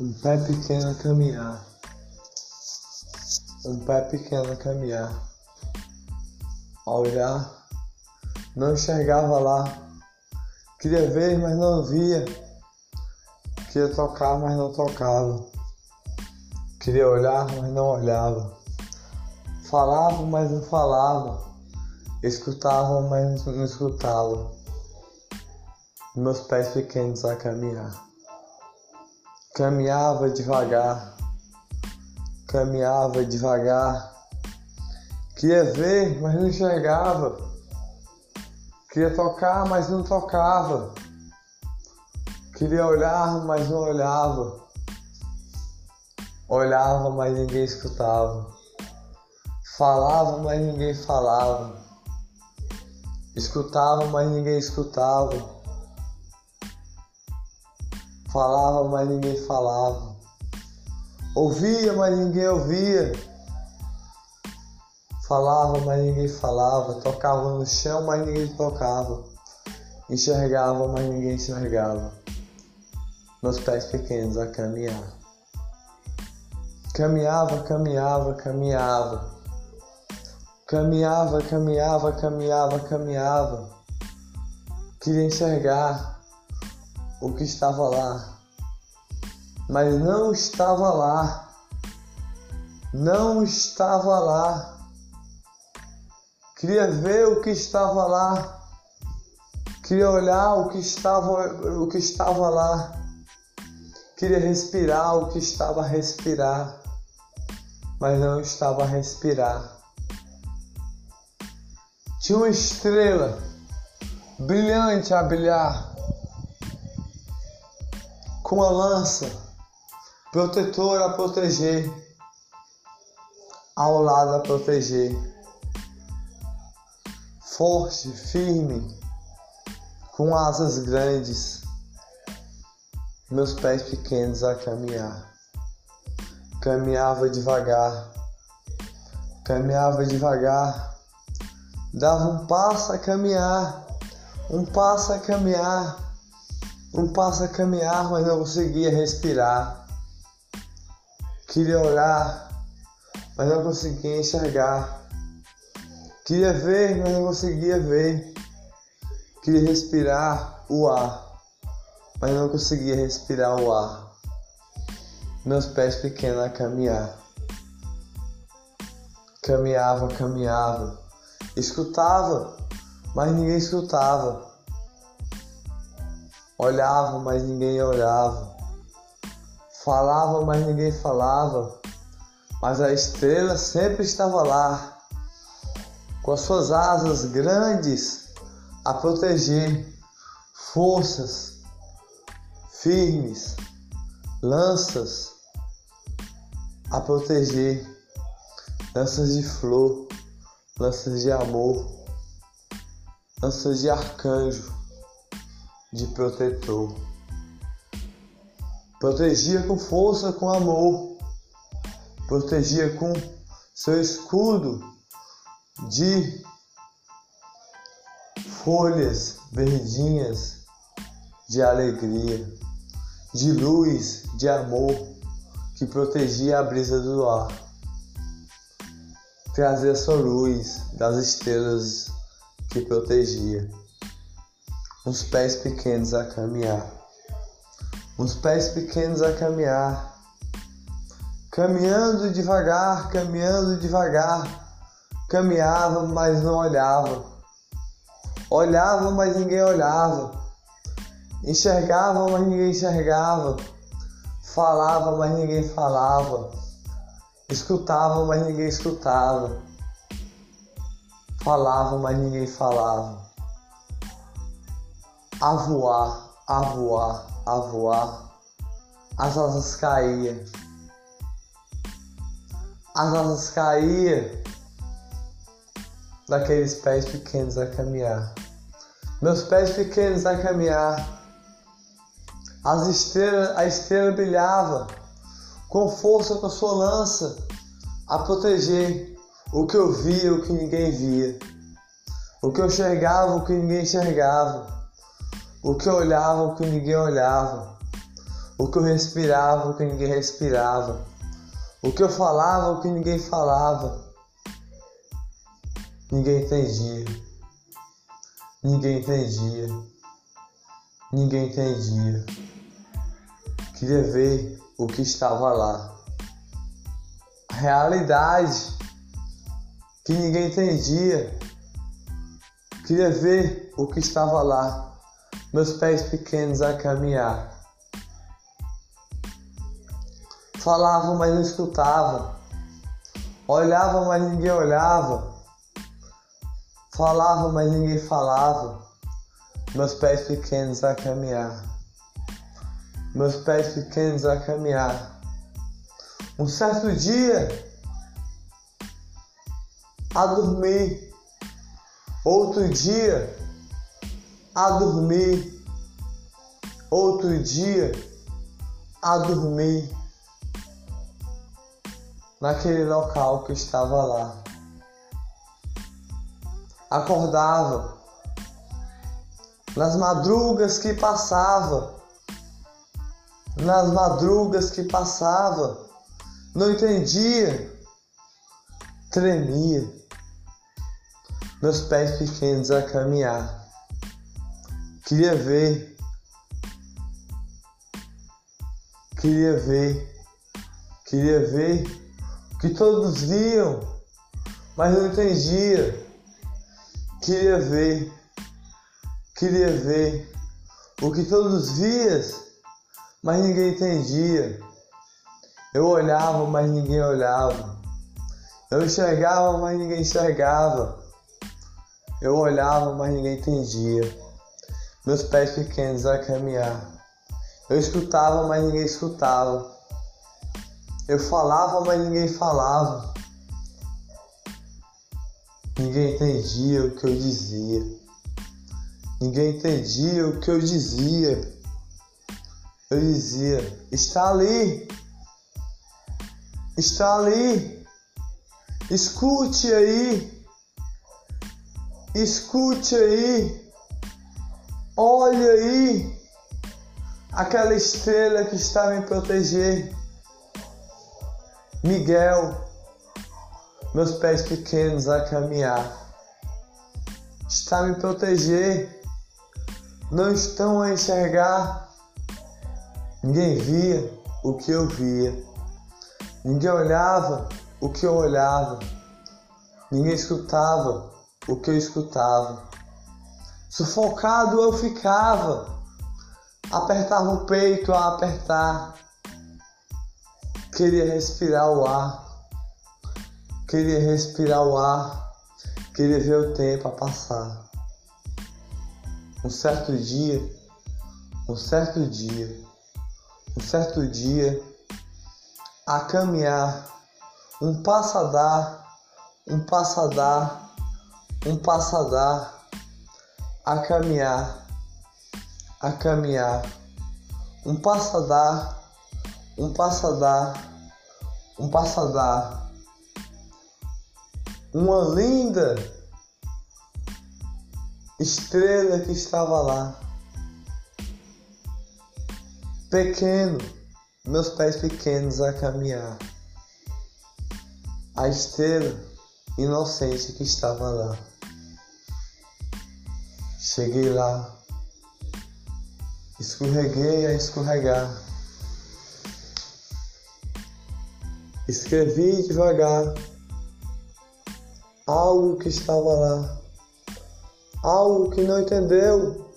Um pé pequeno a caminhar. Um pé pequeno a caminhar. A olhar, não enxergava lá. Queria ver, mas não via. Queria tocar, mas não tocava. Queria olhar, mas não olhava. Falava, mas não falava. Escutava, mas não escutava. Meus pés pequenos a caminhar. Caminhava devagar, caminhava devagar. Queria ver, mas não enxergava. Queria tocar, mas não tocava. Queria olhar, mas não olhava. Olhava, mas ninguém escutava. Falava, mas ninguém falava. Escutava, mas ninguém escutava. Falava, mas ninguém falava. Ouvia, mas ninguém ouvia. Falava, mas ninguém falava. Tocava no chão, mas ninguém tocava. Enxergava, mas ninguém enxergava. Meus pés pequenos a caminhar. Caminhava, caminhava, caminhava. Caminhava, caminhava, caminhava, caminhava. Queria enxergar o que estava lá, mas não estava lá. Não estava lá. Queria ver o que estava lá. Queria olhar o que estava, o que estava lá. Queria respirar o que estava a respirar, mas não estava a respirar. Tinha uma estrela brilhante a brilhar com a lança protetora a proteger, ao lado a proteger, forte, firme, com asas grandes, meus pés pequenos a caminhar. Caminhava devagar, caminhava devagar, dava um passo a caminhar, um passo a caminhar passo a caminhar, mas não conseguia respirar. Queria olhar, mas não conseguia enxergar. Queria ver, mas não conseguia ver. Queria respirar o ar, mas não conseguia respirar o ar. Meus pés pequenos a caminhar. Caminhava, caminhava. Escutava, mas ninguém escutava. Olhava, mas ninguém olhava. Falava, mas ninguém falava. Mas a estrela sempre estava lá, com as suas asas grandes a proteger, forças firmes, lanças a proteger, lanças de flor, lanças de amor, lanças de arcanjo de protetor. Protegia com força, com amor. Protegia com seu escudo de folhas verdinhas de alegria, de luz, de amor que protegia a brisa do ar. Trazia sua luz das estrelas que protegia uns pés pequenos a caminhar, uns pés pequenos a caminhar, caminhando devagar, caminhando devagar, caminhava, mas não olhava, olhava, mas ninguém olhava, enxergava, mas ninguém enxergava, falava, mas ninguém falava, escutava, mas ninguém escutava, falava, mas ninguém falava a voar, a voar, a voar. As asas caíam. As asas caíam daqueles pés pequenos a caminhar. Meus pés pequenos a caminhar. As estrelas, a estrela brilhava com força com a sua lança a proteger o que eu via, o que ninguém via. O que eu enxergava, o que ninguém enxergava o que olhava, o que ninguém olhava, O que eu respirava, o que ninguém respirava. O que eu falava, o que ninguém falava. Ninguém entendia. Ninguém entendia. Ninguém entendia. Queria ver o que estava lá. A realidade que ninguém entendia. Queria ver o que estava lá. Meus pés pequenos a caminhar. Falava, mas não escutava. Olhava, mas ninguém olhava. Falava, mas ninguém falava. Meus pés pequenos a caminhar. Meus pés pequenos a caminhar. Um certo dia, a dormir. Outro dia, a dormir. Outro dia, a dormir naquele local que eu estava lá. Acordava nas madrugas que passava, nas madrugas que passava, não entendia, tremia, meus pés pequenos a caminhar. Queria ver, queria ver, queria ver que todos viam, mas não entendia. Queria ver, queria ver o que todos viam, mas ninguém entendia. Eu olhava, mas ninguém olhava. Eu enxergava, mas ninguém enxergava. Eu olhava, mas ninguém entendia. Meus pés pequenos a caminhar. Eu escutava, mas ninguém escutava. Eu falava, mas ninguém falava. Ninguém entendia o que eu dizia. Ninguém entendia o que eu dizia. Eu dizia: está ali. Está ali. Escute aí. Escute aí. Olhe aí. Aquela estrela que está me proteger. Miguel, meus pés pequenos a caminhar, está me proteger, não estão a enxergar. Ninguém via o que eu via, ninguém olhava o que eu olhava, ninguém escutava o que eu escutava. Sufocado eu ficava, apertava o peito a apertar Queria respirar o ar. Queria respirar o ar. Queria ver o tempo a passar. Um certo dia, um certo dia, um certo dia, a caminhar, um passo a dar, um passo a dar, um passo a dar, a caminhar, a caminhar, um passo a dar, um passo a dar um passadar, uma linda estrela que estava lá. Pequeno, meus pés pequenos a caminhar. A estrela inocente que estava lá. Cheguei lá, escorreguei a escorregar. Escrevi devagar. Algo que estava lá, algo que não entendeu.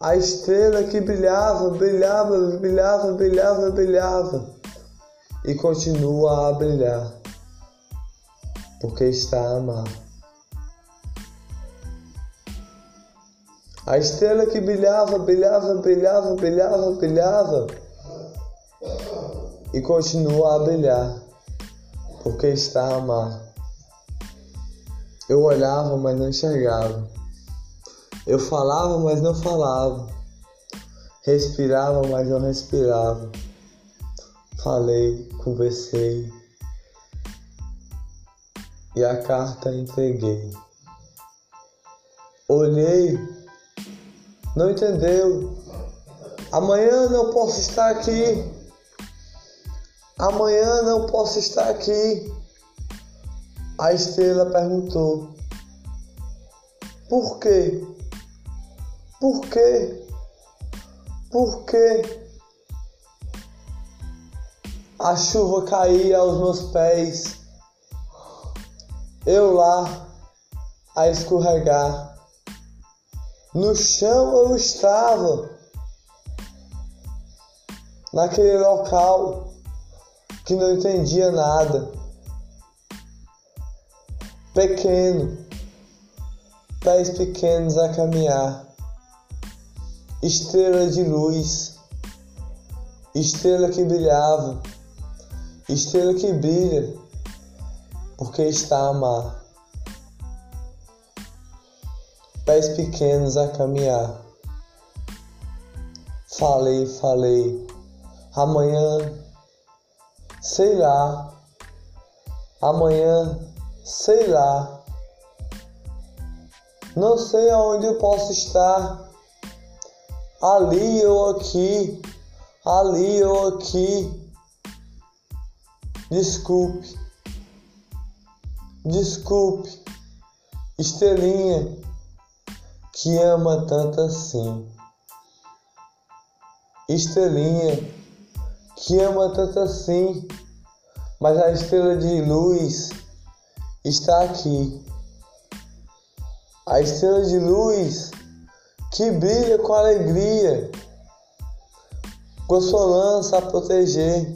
A estrela que brilhava, brilhava, brilhava, brilhava, brilhava. E continua a brilhar, porque está a amar. A estrela que brilhava, brilhava, brilhava, brilhava, brilhava e continua a brilhar porque está a amar. Eu olhava, mas não enxergava. Eu falava, mas não falava. Respirava, mas não respirava. Falei, conversei. E a carta entreguei. Olhei, não entendeu. Amanhã não posso estar aqui. Amanhã não posso estar aqui. A estrela perguntou: Por quê? Por quê? Por quê? A chuva caía aos meus pés. Eu lá a escorregar. No chão eu estava, naquele local que não entendia nada. Pequeno, pés pequenos a caminhar, estrela de luz, estrela que brilhava, estrela que brilha, porque está amar. Pés pequenos a caminhar. Falei, falei, amanhã sei lá, amanhã, sei lá. Não sei aonde eu posso estar, ali ou aqui, ali ou aqui. Desculpe, desculpe, estrelinha que ama tanto assim. Estrelinha que ama tanto assim, mas a estrela de luz está aqui. A estrela de luz que brilha com alegria, com sua lança a proteger,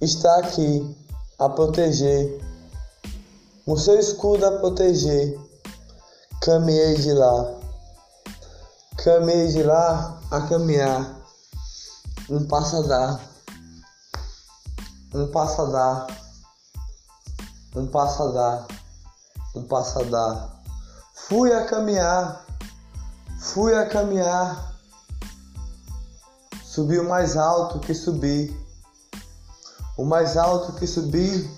está aqui a proteger, o seu escudo a proteger. Caminhei de lá, caminhei de lá a caminhar. Um passo a dar, um passo a dar, um passo a dar, um passo a dar. Fui a caminhar, fui a caminhar, subi o mais alto que subi, o mais alto que subi,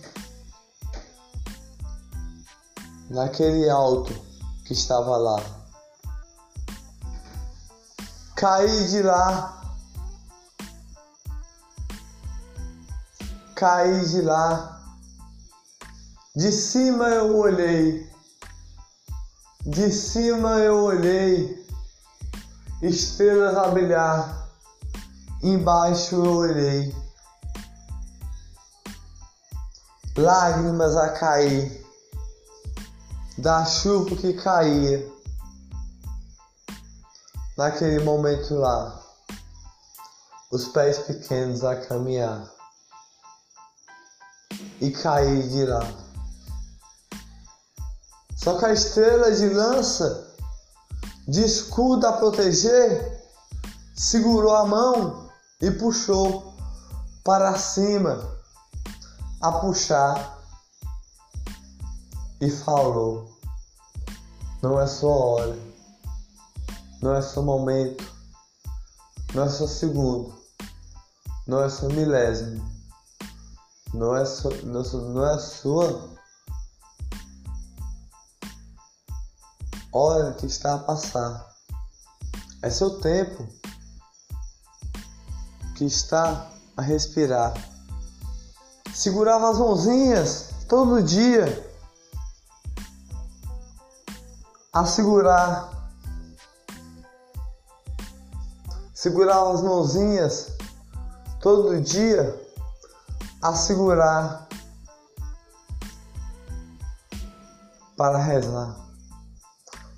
naquele alto que estava lá. Caí de lá. Caí de lá. De cima eu olhei, de cima eu olhei, estrelas a brilhar, embaixo eu olhei, lágrimas a cair, da chuva que caía, naquele momento lá, os pés pequenos a caminhar e cair de lá. Só que a estrela de lança, de escudo a proteger, segurou a mão e puxou para cima, a puxar e falou: Não é sua hora, não é seu momento, não é seu segundo, não é seu milésimo não é, su, não, não é sua hora que está a passar. É seu tempo que está a respirar. Segurava as mãozinhas todo dia segurar. Segurava as mãozinhas todo dia a segurar para rezar,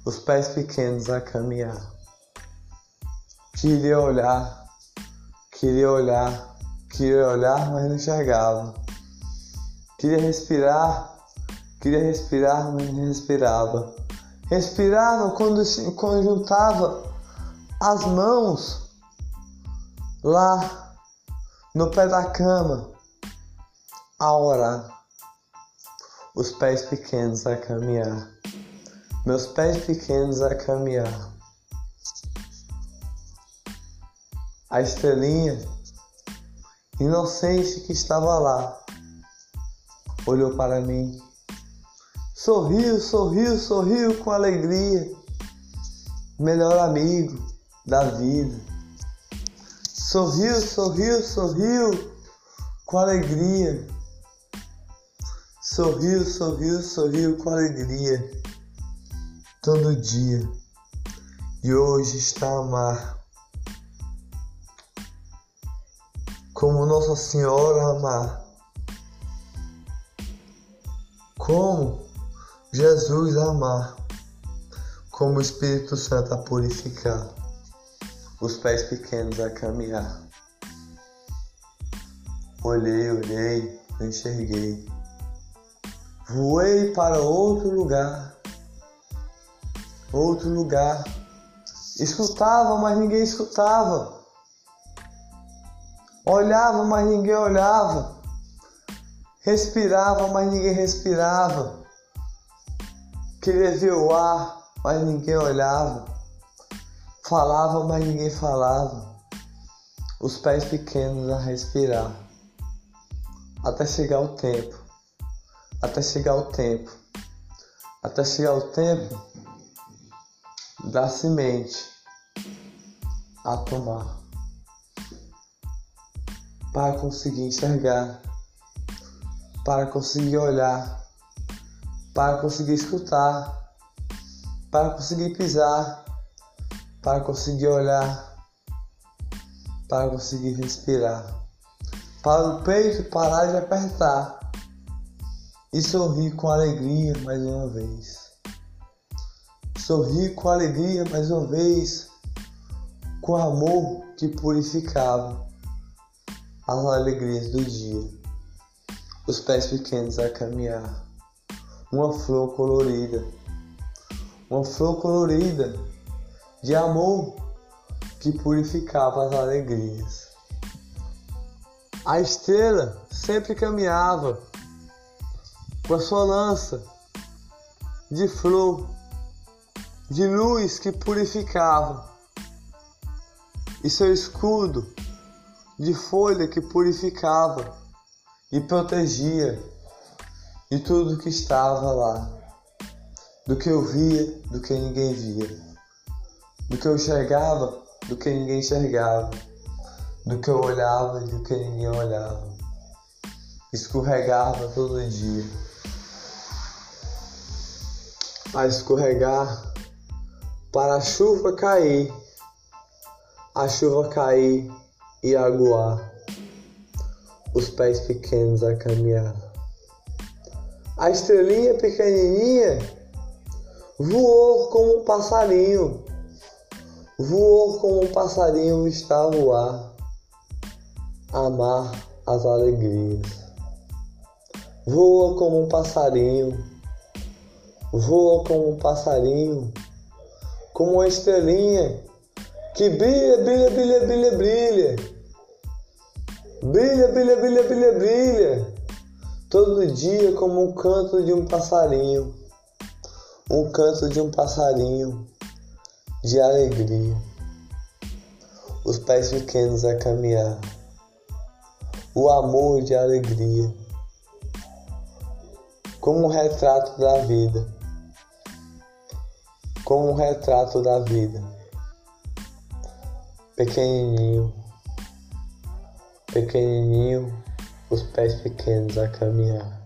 os pés pequenos a caminhar. Queria olhar, queria olhar, queria olhar, mas não enxergava. Queria respirar, queria respirar, mas não respirava. Respirava quando, quando juntava as mãos lá no pé da cama a orar, os pés pequenos a caminhar, meus pés pequenos a caminhar. A estrelinha inocente que estava lá olhou para mim, sorriu, sorriu, sorriu com alegria, melhor amigo da vida, Sorriu, sorriu, sorriu com alegria. Sorriu, sorriu, sorriu com alegria todo dia. E hoje está a amar. Como Nossa Senhora amar. Como Jesus amar. Como o Espírito Santo a purificar os pés pequenos a caminhar. Olhei, olhei, enxerguei. Voei para outro lugar, outro lugar. Escutava, mas ninguém escutava. Olhava, mas ninguém olhava. Respirava, mas ninguém respirava. Queria ar, mas ninguém olhava. Falava, mas ninguém falava. Os pés pequenos a respirar. Até chegar o tempo. Até chegar o tempo. Até chegar o tempo da semente a tomar. Para conseguir enxergar. Para conseguir olhar. Para conseguir escutar. Para conseguir pisar. Para conseguir olhar, para conseguir respirar, para o peito parar de apertar. E sorrir com alegria mais uma vez. Sorrir com alegria mais uma vez, com amor que purificava as alegrias do dia, os pés pequenos a caminhar, uma flor colorida, uma flor colorida de amor que purificava as alegrias. A estrela sempre caminhava com a sua lança de flor, de luz que purificava, e seu escudo de folha que purificava e protegia de tudo que estava lá, do que eu via, do que ninguém via do que eu enxergava, do que ninguém enxergava, do que eu olhava e do que ninguém olhava. Escorregava todo dia. A escorregar para a chuva cair, a chuva cair e aguar, os pés pequenos a caminhar. A estrelinha pequenininha voou como um passarinho Voou como um passarinho está a voar, amar as alegrias. Voa como um passarinho, voa como um passarinho, como uma estrelinha que brilha, brilha, brilha, brilha, brilha. Brilha, brilha, brilha, brilha, brilha. Todo dia como um canto de um passarinho. Um canto de um passarinho de alegria, os pés pequenos a caminhar, o amor de alegria, como um retrato da vida, como um retrato da vida, pequenininho, pequenininho, os pés pequenos a caminhar,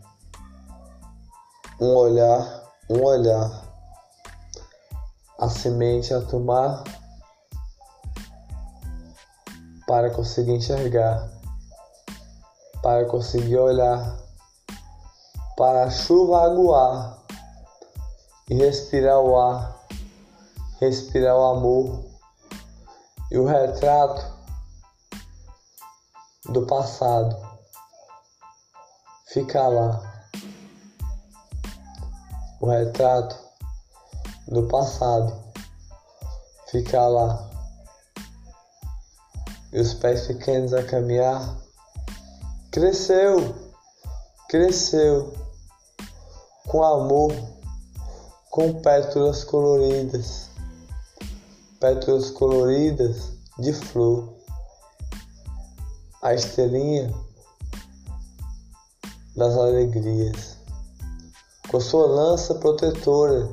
um olhar, um olhar. A semente a tomar para conseguir enxergar, para conseguir olhar, para a chuva aguar e respirar o ar, respirar o amor e o retrato do passado ficar lá. O retrato do passado, ficar lá. E os pés pequenos a caminhar. Cresceu, cresceu. Com amor, com pétalas coloridas, pétalas coloridas de flor. A estrelinha das alegrias, com sua lança protetora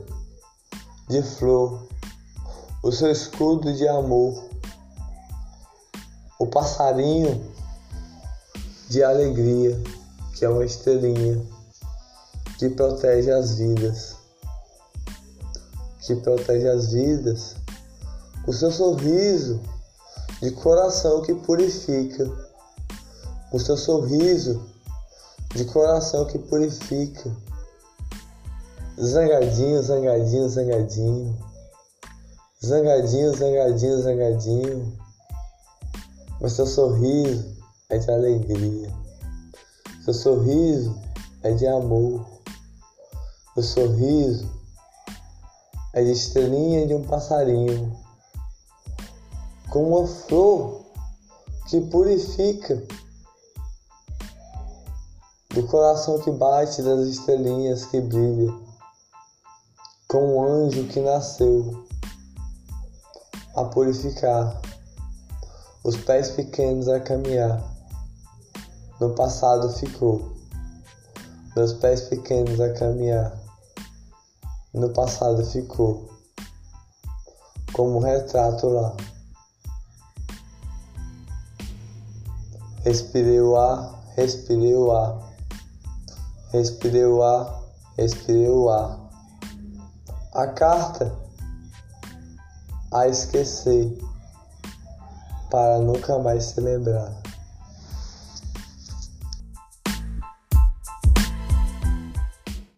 de flor, o seu escudo de amor, o passarinho de alegria, que é uma estrelinha que protege as vidas, que protege as vidas, o seu sorriso de coração que purifica, o seu sorriso de coração que purifica. Zangadinho, zangadinho, zangadinho. Zangadinho, zangadinho, zangadinho. Mas seu sorriso é de alegria. Seu sorriso é de amor. Seu sorriso é de estrelinha de um passarinho. Com uma flor que purifica do coração que bate das estrelinhas que brilham, com um anjo que nasceu a purificar, os pés pequenos a caminhar. No passado ficou, meus pés pequenos a caminhar. No passado ficou, como um retrato lá. Respirei o ar, respirei o ar, respirei o ar, respirei o ar. A carta a esquecer para nunca mais se lembrar.